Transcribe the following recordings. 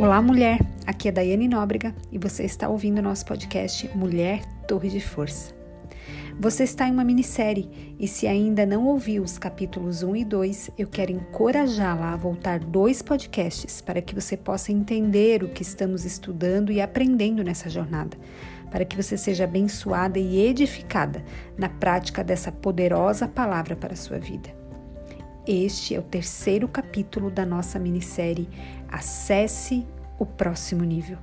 Olá, mulher! Aqui é Daiane Nóbrega e você está ouvindo nosso podcast Mulher Torre de Força. Você está em uma minissérie e se ainda não ouviu os capítulos 1 e 2, eu quero encorajá-la a voltar dois podcasts para que você possa entender o que estamos estudando e aprendendo nessa jornada, para que você seja abençoada e edificada na prática dessa poderosa palavra para a sua vida. Este é o terceiro capítulo da nossa minissérie Acesse o próximo nível.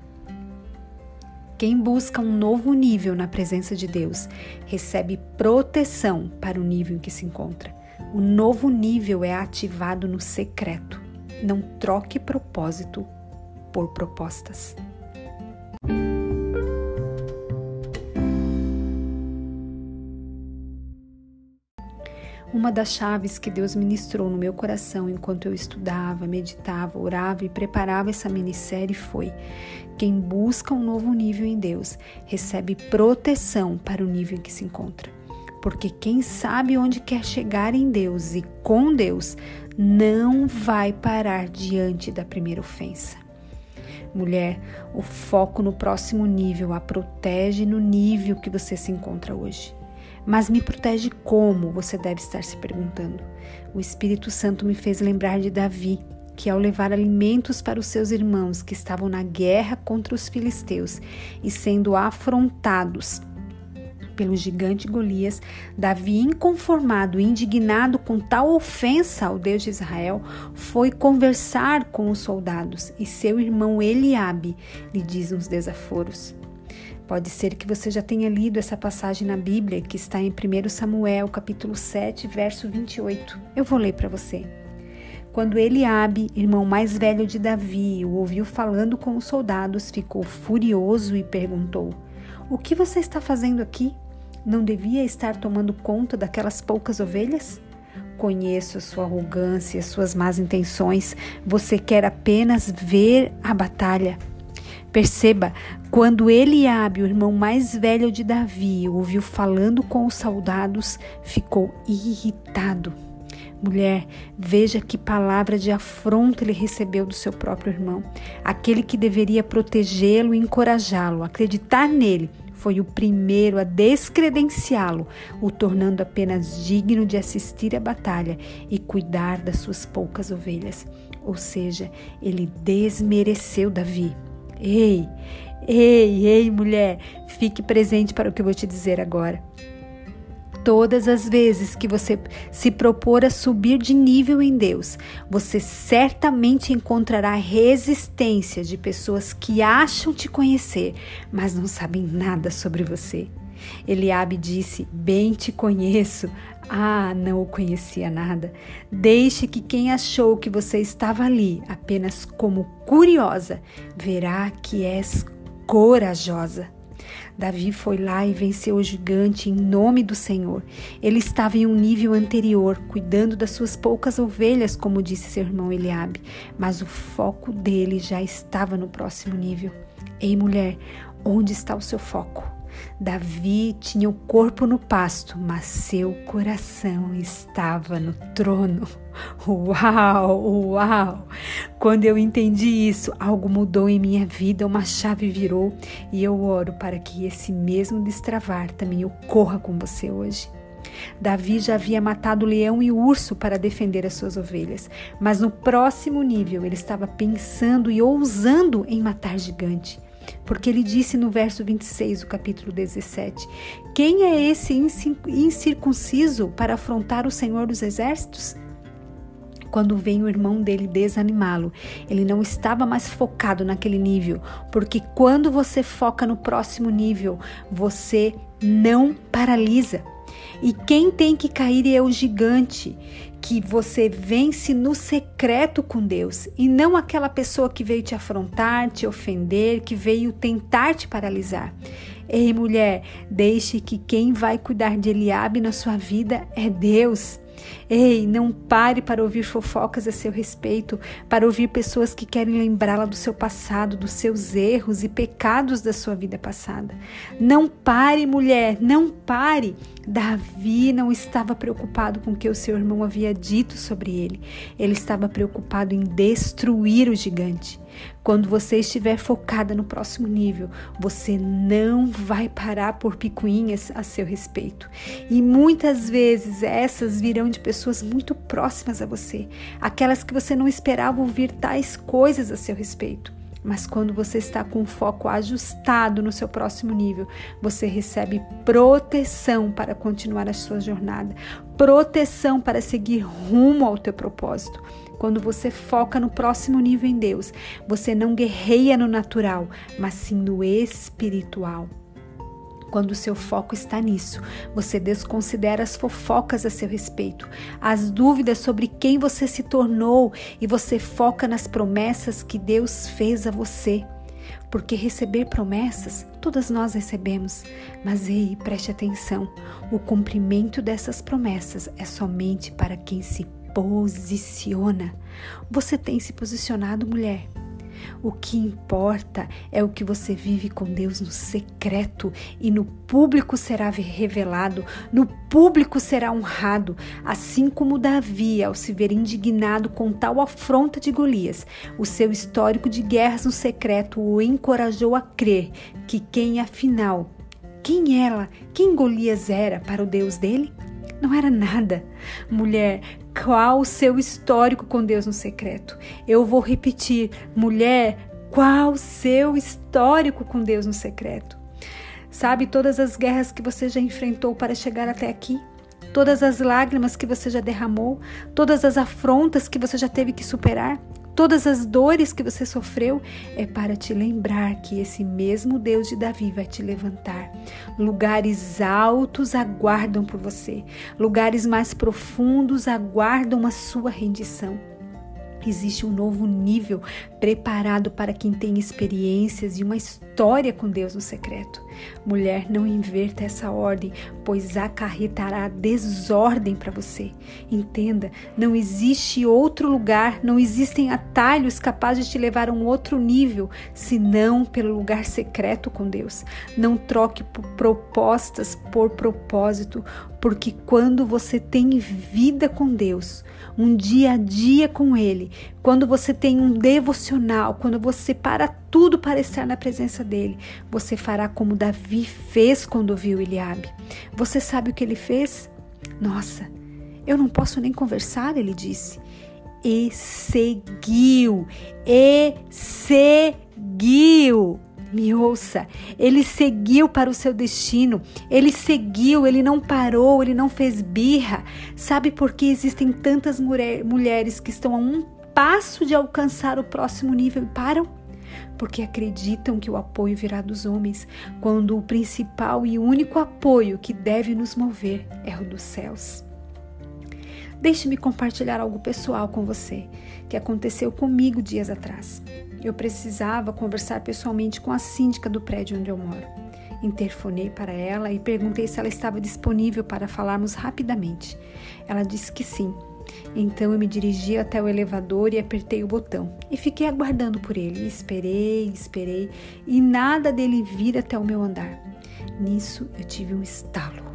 Quem busca um novo nível na presença de Deus recebe proteção para o nível em que se encontra. O novo nível é ativado no secreto. Não troque propósito por propostas. Uma das chaves que Deus ministrou no meu coração enquanto eu estudava, meditava, orava e preparava essa minissérie foi: quem busca um novo nível em Deus recebe proteção para o nível em que se encontra. Porque quem sabe onde quer chegar em Deus e com Deus não vai parar diante da primeira ofensa. Mulher, o foco no próximo nível a protege no nível que você se encontra hoje. Mas me protege como? Você deve estar se perguntando. O Espírito Santo me fez lembrar de Davi, que ao levar alimentos para os seus irmãos que estavam na guerra contra os filisteus e sendo afrontados pelo gigante Golias, Davi, inconformado e indignado com tal ofensa ao Deus de Israel, foi conversar com os soldados e seu irmão Eliabe lhe diz uns desaforos. Pode ser que você já tenha lido essa passagem na Bíblia, que está em 1 Samuel, capítulo 7, verso 28. Eu vou ler para você. Quando Eliabe, irmão mais velho de Davi, o ouviu falando com os soldados, ficou furioso e perguntou: O que você está fazendo aqui? Não devia estar tomando conta daquelas poucas ovelhas? Conheço a sua arrogância as suas más intenções. Você quer apenas ver a batalha. Perceba, quando Eliabe, o irmão mais velho de Davi, ouviu falando com os soldados, ficou irritado. Mulher, veja que palavra de afronta ele recebeu do seu próprio irmão. Aquele que deveria protegê-lo e encorajá-lo, acreditar nele, foi o primeiro a descredenciá-lo, o tornando apenas digno de assistir à batalha e cuidar das suas poucas ovelhas. Ou seja, ele desmereceu Davi. Ei, ei, ei, mulher, fique presente para o que eu vou te dizer agora. Todas as vezes que você se propor a subir de nível em Deus, você certamente encontrará resistência de pessoas que acham te conhecer, mas não sabem nada sobre você. Eliabe disse: Bem te conheço. Ah, não o conhecia nada. Deixe que quem achou que você estava ali apenas como curiosa, verá que és corajosa. Davi foi lá e venceu o gigante em nome do Senhor. Ele estava em um nível anterior, cuidando das suas poucas ovelhas, como disse seu irmão Eliabe, mas o foco dele já estava no próximo nível. Ei, mulher, onde está o seu foco? Davi tinha o corpo no pasto, mas seu coração estava no trono. Uau, uau! Quando eu entendi isso, algo mudou em minha vida, uma chave virou e eu oro para que esse mesmo destravar também ocorra com você hoje. Davi já havia matado o leão e o urso para defender as suas ovelhas, mas no próximo nível ele estava pensando e ousando em matar gigante. Porque ele disse no verso 26 do capítulo 17: Quem é esse incircunciso para afrontar o Senhor dos Exércitos? Quando vem o irmão dele desanimá-lo, ele não estava mais focado naquele nível, porque quando você foca no próximo nível, você não paralisa. E quem tem que cair é o gigante, que você vence no secreto com Deus e não aquela pessoa que veio te afrontar, te ofender, que veio tentar te paralisar. Ei, mulher, deixe que quem vai cuidar de Eliabe na sua vida é Deus. Ei, não pare para ouvir fofocas a seu respeito, para ouvir pessoas que querem lembrá-la do seu passado, dos seus erros e pecados da sua vida passada. Não pare, mulher, não pare. Davi não estava preocupado com o que o seu irmão havia dito sobre ele. Ele estava preocupado em destruir o gigante. Quando você estiver focada no próximo nível, você não vai parar por picuinhas a seu respeito. E muitas vezes essas virão de pessoas muito próximas a você, aquelas que você não esperava ouvir tais coisas a seu respeito. Mas quando você está com o foco ajustado no seu próximo nível, você recebe proteção para continuar a sua jornada, proteção para seguir rumo ao teu propósito. Quando você foca no próximo nível em Deus, você não guerreia no natural, mas sim no espiritual. Quando o seu foco está nisso, você desconsidera as fofocas a seu respeito, as dúvidas sobre quem você se tornou e você foca nas promessas que Deus fez a você. Porque receber promessas, todas nós recebemos, mas ei, preste atenção: o cumprimento dessas promessas é somente para quem se posiciona. Você tem se posicionado, mulher? O que importa é o que você vive com Deus no secreto e no público será revelado, no público será honrado, assim como Davi, ao se ver indignado com tal afronta de Golias, o seu histórico de guerras no secreto o encorajou a crer que quem afinal, quem ela, quem Golias era para o Deus dele? Não era nada. Mulher, qual o seu histórico com Deus no secreto? Eu vou repetir, mulher, qual o seu histórico com Deus no secreto? Sabe todas as guerras que você já enfrentou para chegar até aqui? Todas as lágrimas que você já derramou? Todas as afrontas que você já teve que superar? Todas as dores que você sofreu, é para te lembrar que esse mesmo Deus de Davi vai te levantar. Lugares altos aguardam por você, lugares mais profundos aguardam a sua rendição. Existe um novo nível preparado para quem tem experiências e uma história com Deus no secreto. Mulher, não inverta essa ordem, pois acarretará desordem para você. Entenda, não existe outro lugar, não existem atalhos capazes de te levar a um outro nível, senão pelo lugar secreto com Deus. Não troque propostas por propósito, porque quando você tem vida com Deus, um dia a dia com Ele, quando você tem um devocional, quando você para tudo para estar na presença dele, você fará como Davi fez quando viu Eliabe. Você sabe o que ele fez? Nossa, eu não posso nem conversar, ele disse. E seguiu, e seguiu. Me ouça, ele seguiu para o seu destino, ele seguiu, ele não parou, ele não fez birra. Sabe por que existem tantas mulher, mulheres que estão a um passo de alcançar o próximo nível e param? Porque acreditam que o apoio virá dos homens, quando o principal e único apoio que deve nos mover é o dos céus. Deixe-me compartilhar algo pessoal com você que aconteceu comigo dias atrás. Eu precisava conversar pessoalmente com a síndica do prédio onde eu moro. Interfonei para ela e perguntei se ela estava disponível para falarmos rapidamente. Ela disse que sim. Então eu me dirigi até o elevador e apertei o botão. E fiquei aguardando por ele. Esperei, esperei e nada dele vir até o meu andar. Nisso eu tive um estalo.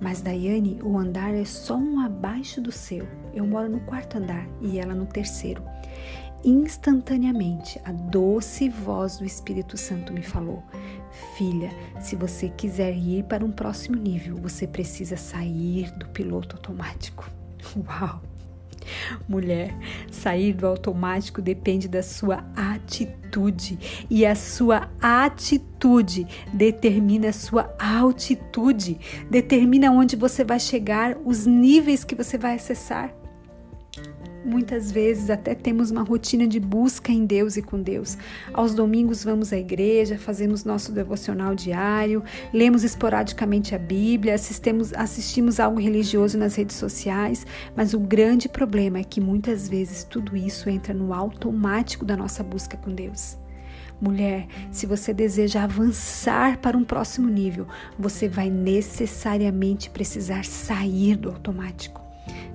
Mas Daiane, o andar é só um abaixo do seu. Eu moro no quarto andar e ela no terceiro. Instantaneamente, a doce voz do Espírito Santo me falou: Filha, se você quiser ir para um próximo nível, você precisa sair do piloto automático. Uau! Mulher, sair do automático depende da sua atitude e a sua atitude determina a sua altitude, determina onde você vai chegar, os níveis que você vai acessar. Muitas vezes até temos uma rotina de busca em Deus e com Deus. Aos domingos vamos à igreja, fazemos nosso devocional diário, lemos esporadicamente a Bíblia, assistimos, assistimos algo religioso nas redes sociais, mas o grande problema é que muitas vezes tudo isso entra no automático da nossa busca com Deus. Mulher, se você deseja avançar para um próximo nível, você vai necessariamente precisar sair do automático.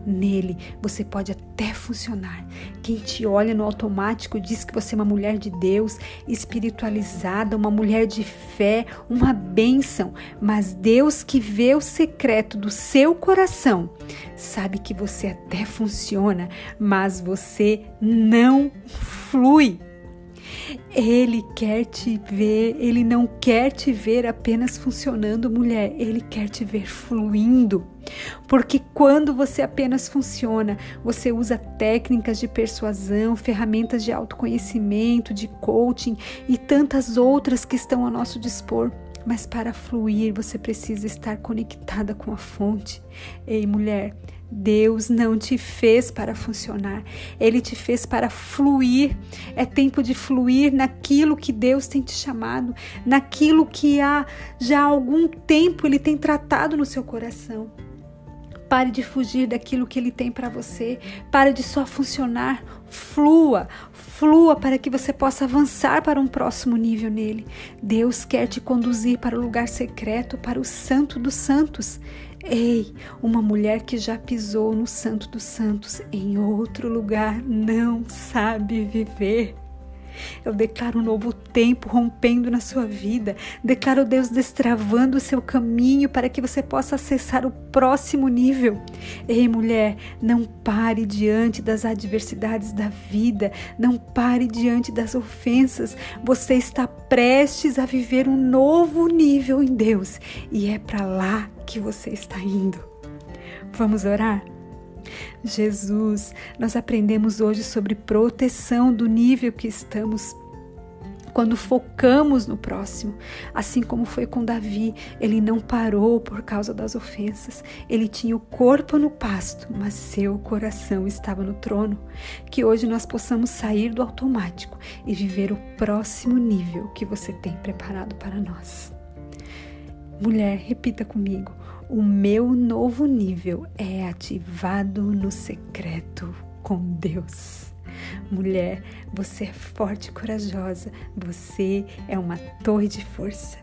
Nele você pode até funcionar. Quem te olha no automático diz que você é uma mulher de Deus, espiritualizada, uma mulher de fé, uma bênção. Mas Deus que vê o secreto do seu coração sabe que você até funciona, mas você não flui. Ele quer te ver, ele não quer te ver apenas funcionando, mulher, ele quer te ver fluindo. Porque quando você apenas funciona, você usa técnicas de persuasão, ferramentas de autoconhecimento, de coaching e tantas outras que estão ao nosso dispor. Mas para fluir, você precisa estar conectada com a fonte. Ei, mulher, Deus não te fez para funcionar, Ele te fez para fluir. É tempo de fluir naquilo que Deus tem te chamado, naquilo que há já há algum tempo Ele tem tratado no seu coração. Pare de fugir daquilo que Ele tem para você. Pare de só funcionar. Flua, flua para que você possa avançar para um próximo nível nele. Deus quer te conduzir para o lugar secreto, para o Santo dos Santos. Ei, uma mulher que já pisou no Santo dos Santos em outro lugar não sabe viver. Eu declaro um novo tempo rompendo na sua vida. Declaro Deus destravando o seu caminho para que você possa acessar o próximo nível. Ei, mulher, não pare diante das adversidades da vida. Não pare diante das ofensas. Você está prestes a viver um novo nível em Deus e é para lá que você está indo. Vamos orar? Jesus, nós aprendemos hoje sobre proteção do nível que estamos quando focamos no próximo, assim como foi com Davi, ele não parou por causa das ofensas. Ele tinha o corpo no pasto, mas seu coração estava no trono. Que hoje nós possamos sair do automático e viver o próximo nível que você tem preparado para nós. Mulher, repita comigo: o meu novo nível é ativado no secreto com Deus. Mulher, você é forte e corajosa, você é uma torre de força.